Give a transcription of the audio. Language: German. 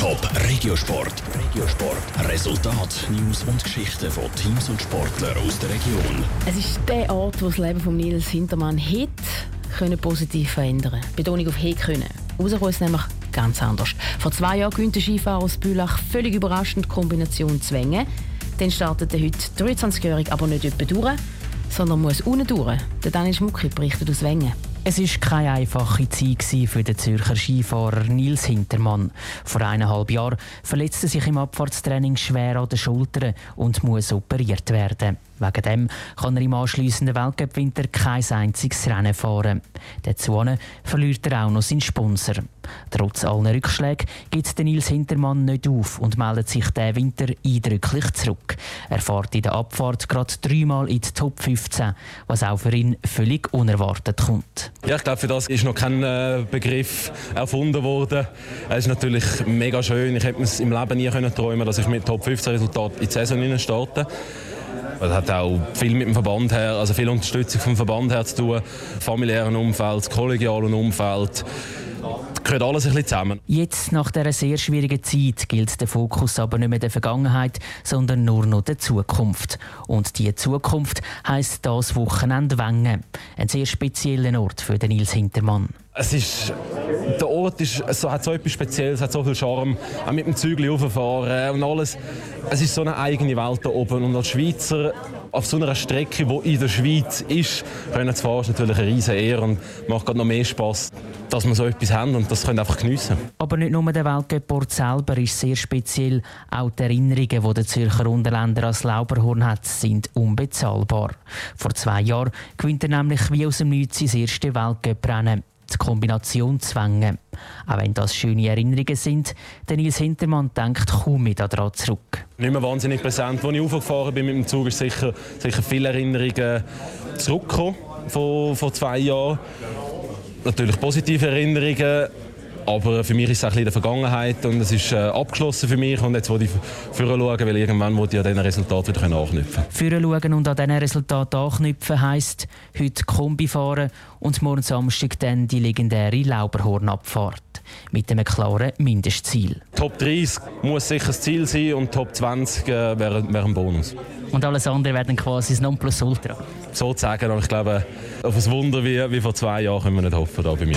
Top Regiosport. Regiosport. Resultat, News und Geschichten von Teams und Sportlern aus der Region. Es ist der Ort, wo das Leben von Nils Hintermann hätte können positiv verändern. Betonung auf «hätte können». Rauskommen ist nämlich ganz anders. Vor zwei Jahren gewinnt der Skifahrer aus Bülach völlig überraschend die Kombination Zwänge. Dann startet der heute 23-Jährige aber nicht etwa durch, sondern muss unten durch. Der Daniel Schmucki berichtet aus Wengen. Es war keine einfache Zeit für den Zürcher Skifahrer Nils Hintermann. Vor eineinhalb Jahren verletzte sich im Abfahrtstraining schwer an den Schultern und muss operiert werden. Wegen dem kann er im anschliessenden Weltcup-Winter kein einziges Rennen fahren. Dazu verliert er auch noch seinen Sponsor. Trotz aller Rückschläge gibt Nils Hintermann nicht auf und meldet sich diesen Winter eindrücklich zurück. Er fährt in der Abfahrt gerade dreimal in die Top 15, was auch für ihn völlig unerwartet kommt. Ja, ich glaube, für das ist noch kein äh, Begriff erfunden worden. Es ist natürlich mega schön. Ich hätte mir im Leben nie können träumen dass ich mit Top 15 Resultat in die Saison starte. Das hat auch viel mit dem Verband her, also viel Unterstützung vom Verband her zu tun, familiären Umfeld, kollegialen Umfeld gehört alles ein bisschen zusammen. Jetzt, nach dieser sehr schwierigen Zeit, gilt der Fokus aber nicht mehr der Vergangenheit, sondern nur noch der Zukunft. Und die Zukunft heisst das Wochenende Wengen. Ein sehr spezieller Ort für den Nils Hintermann. Es ist, der Ort ist, es hat so etwas Spezielles, hat so viel Charme. Auch mit dem Zügel rauffahren und alles. Es ist so eine eigene Welt da oben. Und als Schweizer auf so einer Strecke, die in der Schweiz ist, können zu fahren, ist natürlich eine riesige Ehre und macht gerade noch mehr Spass, dass wir so etwas haben und das können einfach geniessen. Aber nicht nur der Weltcup selber ist sehr speziell. Auch die Erinnerungen, die der Zürcher Unterländer als Lauberhorn hat, sind unbezahlbar. Vor zwei Jahren gewinnt er nämlich wie aus dem Nichts sein erstes Weltcup-Rennen die Kombination zwängen. Auch wenn das schöne Erinnerungen sind, der Nils Hintermann denkt kaum mehr daran zurück. Nicht mehr wahnsinnig präsent. Als ich aufgefahren bin mit dem Zug, ist sicher, sicher viele Erinnerungen zurückgekommen von, von zwei Jahren. Natürlich positive Erinnerungen, aber für mich ist es ein bisschen in der Vergangenheit und es ist äh, abgeschlossen für mich. Und jetzt will ich führen schauen, weil irgendwann will ich an diesen Resultaten wieder anknüpfen Führen schauen und an diesen Resultaten anknüpfen heisst, heute Kombi fahren und morgen Samstag dann die legendäre Lauberhornabfahrt. Mit einem klaren Mindestziel. Top 30 muss sicher das Ziel sein und Top 20 äh, wäre, wäre ein Bonus. Und alles andere wäre dann quasi das Nonplusultra? Sozusagen, aber ich glaube, auf ein Wunder wie, wie vor zwei Jahren können wir nicht hoffen da bei mir.